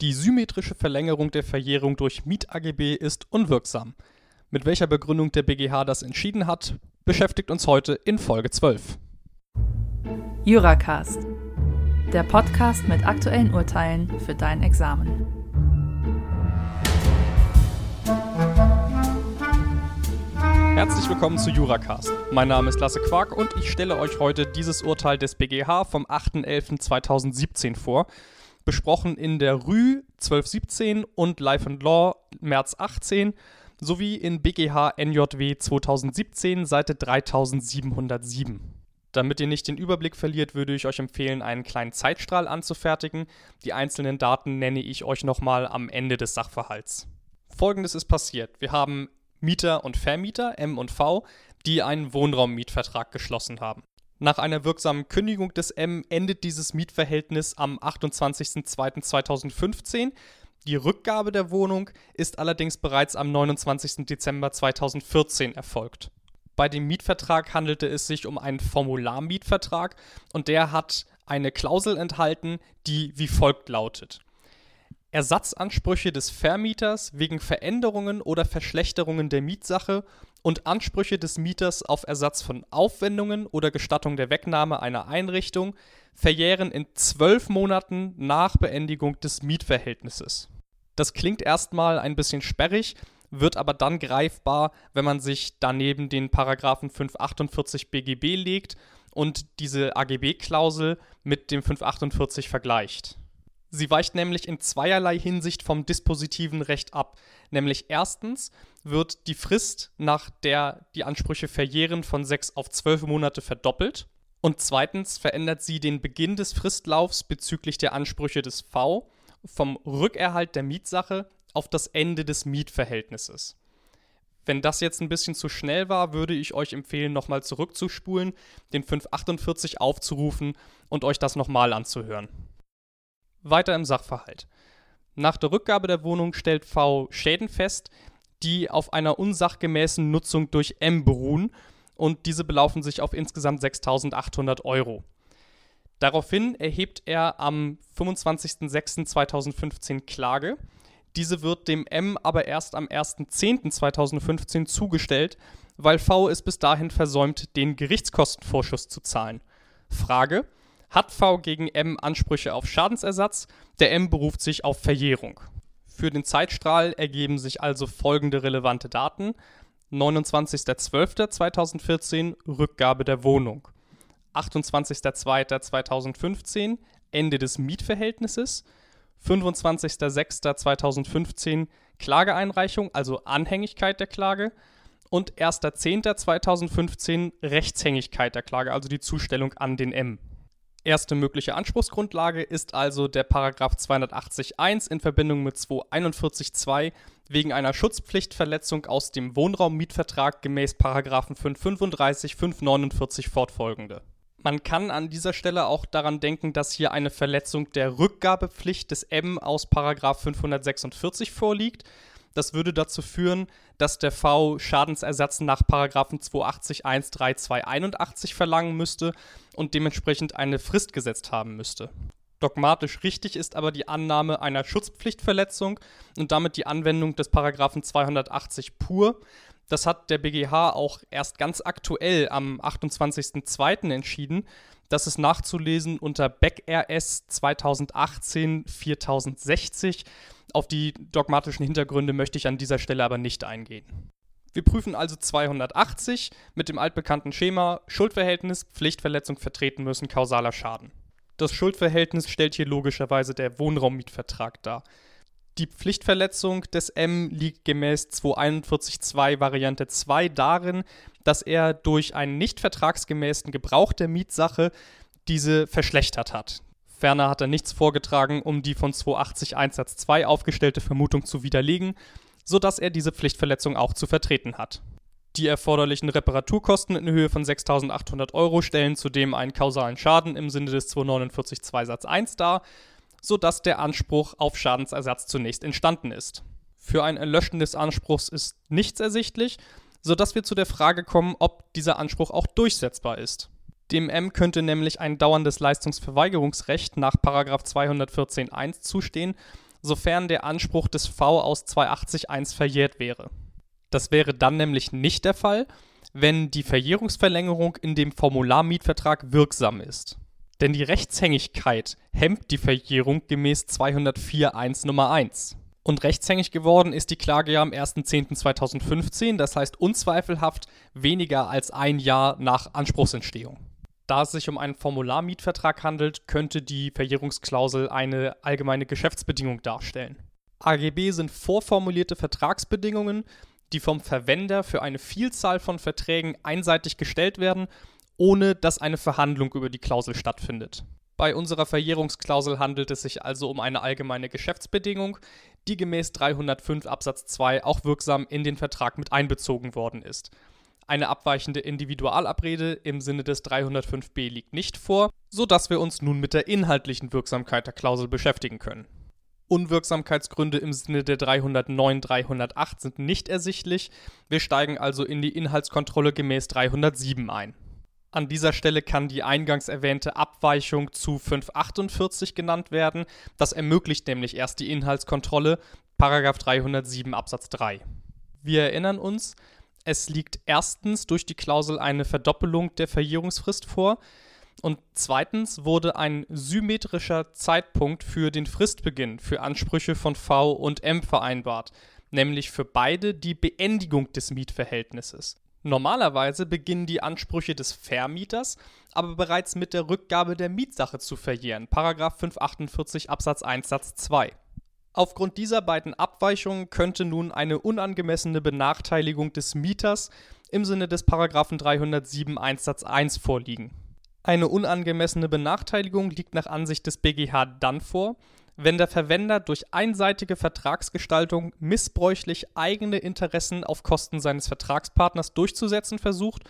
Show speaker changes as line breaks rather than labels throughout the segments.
Die symmetrische Verlängerung der Verjährung durch Miet-AGB ist unwirksam. Mit welcher Begründung der BGH das entschieden hat, beschäftigt uns heute in Folge 12.
Juracast, der Podcast mit aktuellen Urteilen für dein Examen.
Herzlich willkommen zu Juracast. Mein Name ist Lasse Quark und ich stelle euch heute dieses Urteil des BGH vom 8.11.2017 vor, besprochen in der Rü 1217 und Life and Law März 18 sowie in BGH NJW 2017 Seite 3707. Damit ihr nicht den Überblick verliert, würde ich euch empfehlen, einen kleinen Zeitstrahl anzufertigen. Die einzelnen Daten nenne ich euch nochmal am Ende des Sachverhalts. Folgendes ist passiert. Wir haben Mieter und Vermieter, M und V, die einen Wohnraummietvertrag geschlossen haben. Nach einer wirksamen Kündigung des M endet dieses Mietverhältnis am 28.02.2015. Die Rückgabe der Wohnung ist allerdings bereits am 29. Dezember 2014 erfolgt. Bei dem Mietvertrag handelte es sich um einen Formularmietvertrag und der hat eine Klausel enthalten, die wie folgt lautet. Ersatzansprüche des Vermieters wegen Veränderungen oder Verschlechterungen der Mietsache und Ansprüche des Mieters auf Ersatz von Aufwendungen oder Gestattung der Wegnahme einer Einrichtung verjähren in zwölf Monaten nach Beendigung des Mietverhältnisses. Das klingt erstmal ein bisschen sperrig, wird aber dann greifbar, wenn man sich daneben den Paragraphen 548 BGB legt und diese AGB-Klausel mit dem 548 vergleicht. Sie weicht nämlich in zweierlei Hinsicht vom dispositiven Recht ab. Nämlich erstens wird die Frist, nach der die Ansprüche verjähren, von sechs auf zwölf Monate verdoppelt. Und zweitens verändert sie den Beginn des Fristlaufs bezüglich der Ansprüche des V vom Rückerhalt der Mietsache auf das Ende des Mietverhältnisses. Wenn das jetzt ein bisschen zu schnell war, würde ich euch empfehlen, nochmal zurückzuspulen, den 548 aufzurufen und euch das nochmal anzuhören. Weiter im Sachverhalt. Nach der Rückgabe der Wohnung stellt V Schäden fest, die auf einer unsachgemäßen Nutzung durch M beruhen und diese belaufen sich auf insgesamt 6.800 Euro. Daraufhin erhebt er am 25.06.2015 Klage. Diese wird dem M aber erst am 1.10.2015 zugestellt, weil V es bis dahin versäumt, den Gerichtskostenvorschuss zu zahlen. Frage: hat V gegen M Ansprüche auf Schadensersatz, der M beruft sich auf Verjährung. Für den Zeitstrahl ergeben sich also folgende relevante Daten. 29.12.2014 Rückgabe der Wohnung. 28.02.2015 Ende des Mietverhältnisses. 25.06.2015 Klageeinreichung, also Anhängigkeit der Klage. Und 1.10.2015 Rechtshängigkeit der Klage, also die Zustellung an den M. Erste mögliche Anspruchsgrundlage ist also der Paragraph 280.1 in Verbindung mit 241.2 wegen einer Schutzpflichtverletzung aus dem Wohnraummietvertrag gemäß Paragraphen 535, 549 fortfolgende. Man kann an dieser Stelle auch daran denken, dass hier eine Verletzung der Rückgabepflicht des M aus Paragraph 546 vorliegt. Das würde dazu führen, dass der V Schadensersatz nach Paragraphen 280 13281 verlangen müsste und dementsprechend eine Frist gesetzt haben müsste. Dogmatisch richtig ist aber die Annahme einer Schutzpflichtverletzung und damit die Anwendung des Paragraphen 280 pur. Das hat der BGH auch erst ganz aktuell am 28.02. entschieden. Das ist nachzulesen unter Beck RS 2018 4060. Auf die dogmatischen Hintergründe möchte ich an dieser Stelle aber nicht eingehen. Wir prüfen also 280 mit dem altbekannten Schema Schuldverhältnis, Pflichtverletzung vertreten müssen, kausaler Schaden. Das Schuldverhältnis stellt hier logischerweise der Wohnraummietvertrag dar. Die Pflichtverletzung des M liegt gemäß 241.2 Variante 2 darin, dass er durch einen nicht vertragsgemäßen Gebrauch der Mietsache diese verschlechtert hat. Ferner hat er nichts vorgetragen, um die von 280 Einsatz 2 aufgestellte Vermutung zu widerlegen, sodass er diese Pflichtverletzung auch zu vertreten hat. Die erforderlichen Reparaturkosten in Höhe von 6.800 Euro stellen zudem einen kausalen Schaden im Sinne des 249.2 Satz 1 dar, sodass der Anspruch auf Schadensersatz zunächst entstanden ist. Für ein Erlöschen des Anspruchs ist nichts ersichtlich, sodass wir zu der Frage kommen, ob dieser Anspruch auch durchsetzbar ist. Dem M könnte nämlich ein dauerndes Leistungsverweigerungsrecht nach 214.1 zustehen, sofern der Anspruch des V aus 280.1 verjährt wäre. Das wäre dann nämlich nicht der Fall, wenn die Verjährungsverlängerung in dem Formularmietvertrag wirksam ist. Denn die Rechtshängigkeit hemmt die Verjährung gemäß 204.1 Nummer 1. Und rechtshängig geworden ist die Klage ja am 1.10.2015, das heißt unzweifelhaft weniger als ein Jahr nach Anspruchsentstehung. Da es sich um einen Formularmietvertrag handelt, könnte die Verjährungsklausel eine allgemeine Geschäftsbedingung darstellen. AGB sind vorformulierte Vertragsbedingungen, die vom Verwender für eine Vielzahl von Verträgen einseitig gestellt werden, ohne dass eine Verhandlung über die Klausel stattfindet. Bei unserer Verjährungsklausel handelt es sich also um eine allgemeine Geschäftsbedingung, die gemäß 305 Absatz 2 auch wirksam in den Vertrag mit einbezogen worden ist. Eine abweichende Individualabrede im Sinne des 305b liegt nicht vor, sodass wir uns nun mit der inhaltlichen Wirksamkeit der Klausel beschäftigen können. Unwirksamkeitsgründe im Sinne der 309, 308 sind nicht ersichtlich. Wir steigen also in die Inhaltskontrolle gemäß 307 ein. An dieser Stelle kann die eingangs erwähnte Abweichung zu 548 genannt werden. Das ermöglicht nämlich erst die Inhaltskontrolle, 307 Absatz 3. Wir erinnern uns, es liegt erstens durch die Klausel eine Verdoppelung der Verjährungsfrist vor. Und zweitens wurde ein symmetrischer Zeitpunkt für den Fristbeginn für Ansprüche von V und M vereinbart, nämlich für beide die Beendigung des Mietverhältnisses. Normalerweise beginnen die Ansprüche des Vermieters aber bereits mit der Rückgabe der Mietsache zu verjähren, 548 Absatz 1 Satz 2. Aufgrund dieser beiden Abweichungen könnte nun eine unangemessene Benachteiligung des Mieters im Sinne des 307 1 Satz 1 vorliegen. Eine unangemessene Benachteiligung liegt nach Ansicht des BGH dann vor, wenn der Verwender durch einseitige Vertragsgestaltung missbräuchlich eigene Interessen auf Kosten seines Vertragspartners durchzusetzen versucht,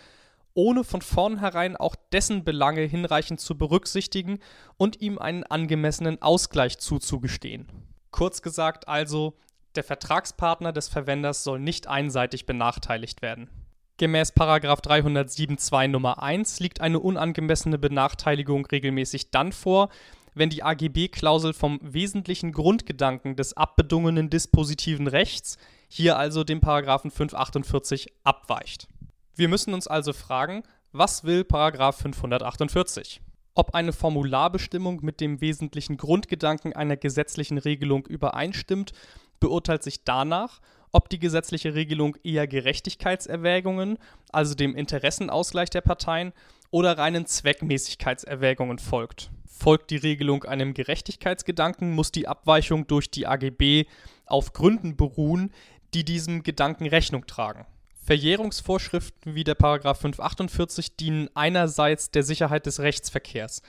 ohne von vornherein auch dessen Belange hinreichend zu berücksichtigen und ihm einen angemessenen Ausgleich zuzugestehen. Kurz gesagt also, der Vertragspartner des Verwenders soll nicht einseitig benachteiligt werden. Gemäß 307.2 Nummer 1 liegt eine unangemessene Benachteiligung regelmäßig dann vor, wenn die AGB-Klausel vom wesentlichen Grundgedanken des abbedungenen dispositiven Rechts, hier also dem 548, abweicht. Wir müssen uns also fragen, was will 548? Ob eine Formularbestimmung mit dem wesentlichen Grundgedanken einer gesetzlichen Regelung übereinstimmt, beurteilt sich danach, ob die gesetzliche Regelung eher Gerechtigkeitserwägungen, also dem Interessenausgleich der Parteien, oder reinen Zweckmäßigkeitserwägungen folgt. Folgt die Regelung einem Gerechtigkeitsgedanken, muss die Abweichung durch die AGB auf Gründen beruhen, die diesem Gedanken Rechnung tragen. Verjährungsvorschriften wie der 548 dienen einerseits der Sicherheit des Rechtsverkehrs.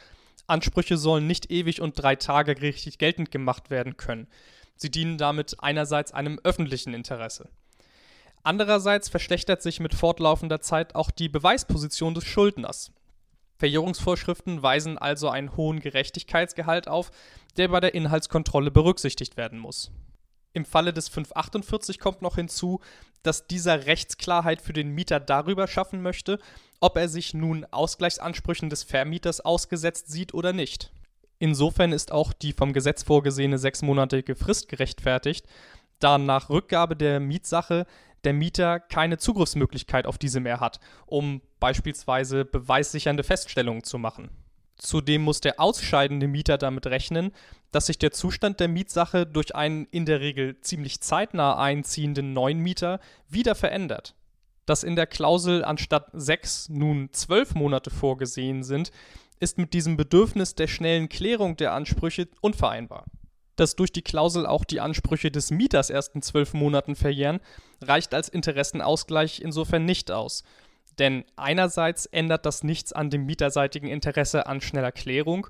Ansprüche sollen nicht ewig und drei Tage gerichtlich geltend gemacht werden können. Sie dienen damit einerseits einem öffentlichen Interesse. Andererseits verschlechtert sich mit fortlaufender Zeit auch die Beweisposition des Schuldners. Verjährungsvorschriften weisen also einen hohen Gerechtigkeitsgehalt auf, der bei der Inhaltskontrolle berücksichtigt werden muss. Im Falle des 548 kommt noch hinzu, dass dieser Rechtsklarheit für den Mieter darüber schaffen möchte, ob er sich nun Ausgleichsansprüchen des Vermieters ausgesetzt sieht oder nicht. Insofern ist auch die vom Gesetz vorgesehene sechsmonatige Frist gerechtfertigt, da nach Rückgabe der Mietsache der Mieter keine Zugriffsmöglichkeit auf diese mehr hat, um beispielsweise beweissichernde Feststellungen zu machen. Zudem muss der ausscheidende Mieter damit rechnen, dass sich der Zustand der Mietsache durch einen in der Regel ziemlich zeitnah einziehenden neuen Mieter wieder verändert. Dass in der Klausel anstatt sechs nun zwölf Monate vorgesehen sind, ist mit diesem Bedürfnis der schnellen Klärung der Ansprüche unvereinbar. Dass durch die Klausel auch die Ansprüche des Mieters erst in zwölf Monaten verjähren, reicht als Interessenausgleich insofern nicht aus. Denn einerseits ändert das nichts an dem mieterseitigen Interesse an schneller Klärung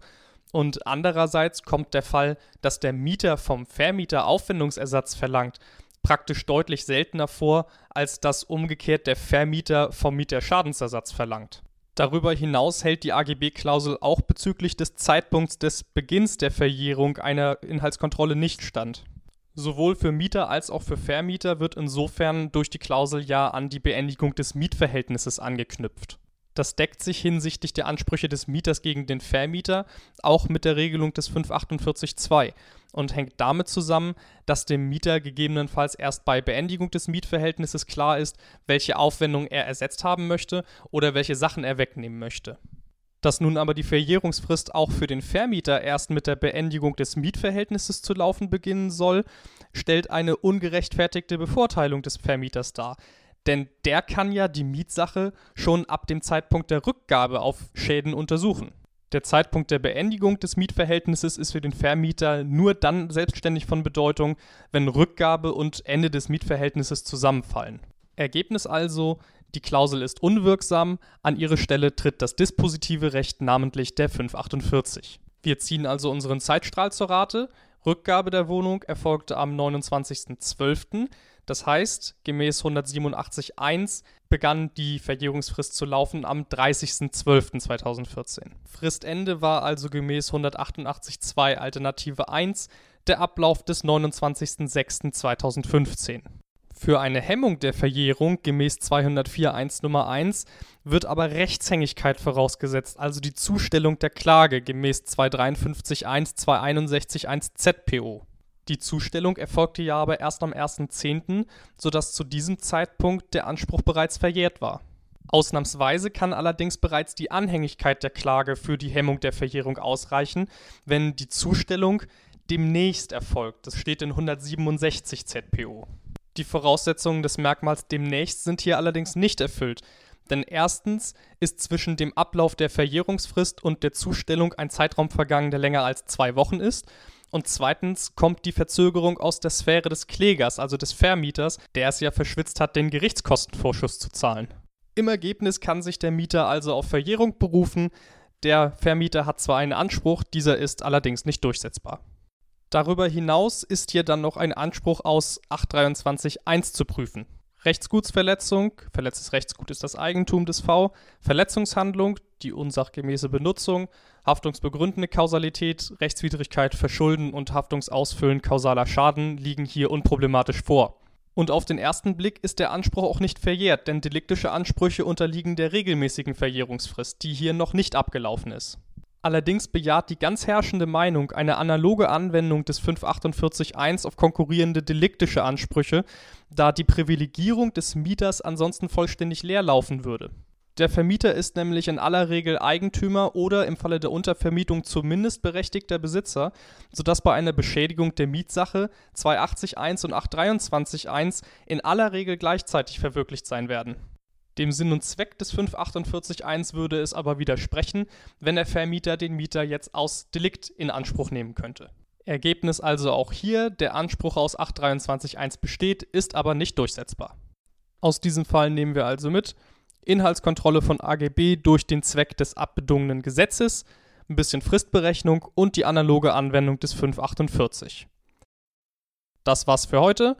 und andererseits kommt der Fall, dass der Mieter vom Vermieter Aufwendungsersatz verlangt, praktisch deutlich seltener vor, als dass umgekehrt der Vermieter vom Mieter Schadensersatz verlangt. Darüber hinaus hält die AGB-Klausel auch bezüglich des Zeitpunkts des Beginns der Verjährung einer Inhaltskontrolle nicht stand. Sowohl für Mieter als auch für Vermieter wird insofern durch die Klausel ja an die Beendigung des Mietverhältnisses angeknüpft. Das deckt sich hinsichtlich der Ansprüche des Mieters gegen den Vermieter auch mit der Regelung des 548.2 und hängt damit zusammen, dass dem Mieter gegebenenfalls erst bei Beendigung des Mietverhältnisses klar ist, welche Aufwendungen er ersetzt haben möchte oder welche Sachen er wegnehmen möchte. Dass nun aber die Verjährungsfrist auch für den Vermieter erst mit der Beendigung des Mietverhältnisses zu laufen beginnen soll, stellt eine ungerechtfertigte Bevorteilung des Vermieters dar. Denn der kann ja die Mietsache schon ab dem Zeitpunkt der Rückgabe auf Schäden untersuchen. Der Zeitpunkt der Beendigung des Mietverhältnisses ist für den Vermieter nur dann selbstständig von Bedeutung, wenn Rückgabe und Ende des Mietverhältnisses zusammenfallen. Ergebnis also, die Klausel ist unwirksam, an ihre Stelle tritt das dispositive Recht, namentlich der 548. Wir ziehen also unseren Zeitstrahl zur Rate. Rückgabe der Wohnung erfolgte am 29.12. Das heißt, gemäß 187.1 begann die Verjährungsfrist zu laufen am 30.12.2014. Fristende war also gemäß 188.2 Alternative 1 der Ablauf des 29.06.2015. Für eine Hemmung der Verjährung gemäß 204.1 Nummer 1 wird aber Rechtshängigkeit vorausgesetzt, also die Zustellung der Klage gemäß 253.1 261.1 ZPO. Die Zustellung erfolgte ja aber erst am 1.10., sodass zu diesem Zeitpunkt der Anspruch bereits verjährt war. Ausnahmsweise kann allerdings bereits die Anhängigkeit der Klage für die Hemmung der Verjährung ausreichen, wenn die Zustellung demnächst erfolgt. Das steht in 167 ZPO. Die Voraussetzungen des Merkmals demnächst sind hier allerdings nicht erfüllt, denn erstens ist zwischen dem Ablauf der Verjährungsfrist und der Zustellung ein Zeitraum vergangen, der länger als zwei Wochen ist, und zweitens kommt die Verzögerung aus der Sphäre des Klägers, also des Vermieters, der es ja verschwitzt hat, den Gerichtskostenvorschuss zu zahlen. Im Ergebnis kann sich der Mieter also auf Verjährung berufen, der Vermieter hat zwar einen Anspruch, dieser ist allerdings nicht durchsetzbar. Darüber hinaus ist hier dann noch ein Anspruch aus 823.1 zu prüfen. Rechtsgutsverletzung, verletztes Rechtsgut ist das Eigentum des V, Verletzungshandlung, die unsachgemäße Benutzung, haftungsbegründende Kausalität, Rechtswidrigkeit, Verschulden und Haftungsausfüllen kausaler Schaden liegen hier unproblematisch vor. Und auf den ersten Blick ist der Anspruch auch nicht verjährt, denn deliktische Ansprüche unterliegen der regelmäßigen Verjährungsfrist, die hier noch nicht abgelaufen ist. Allerdings bejaht die ganz herrschende Meinung eine analoge Anwendung des 548.1 auf konkurrierende deliktische Ansprüche, da die Privilegierung des Mieters ansonsten vollständig leer laufen würde. Der Vermieter ist nämlich in aller Regel Eigentümer oder im Falle der Untervermietung zumindest berechtigter Besitzer, sodass bei einer Beschädigung der Mietsache 280.1 und 823.1 in aller Regel gleichzeitig verwirklicht sein werden dem Sinn und Zweck des 548.1 würde es aber widersprechen, wenn der Vermieter den Mieter jetzt aus Delikt in Anspruch nehmen könnte. Ergebnis also auch hier, der Anspruch aus 823.1 besteht, ist aber nicht durchsetzbar. Aus diesem Fall nehmen wir also mit Inhaltskontrolle von AGB durch den Zweck des abbedungenen Gesetzes, ein bisschen Fristberechnung und die analoge Anwendung des 548. Das war's für heute.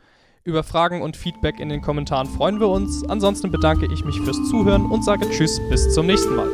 Über Fragen und Feedback in den Kommentaren freuen wir uns. Ansonsten bedanke ich mich fürs Zuhören und sage Tschüss, bis zum nächsten Mal.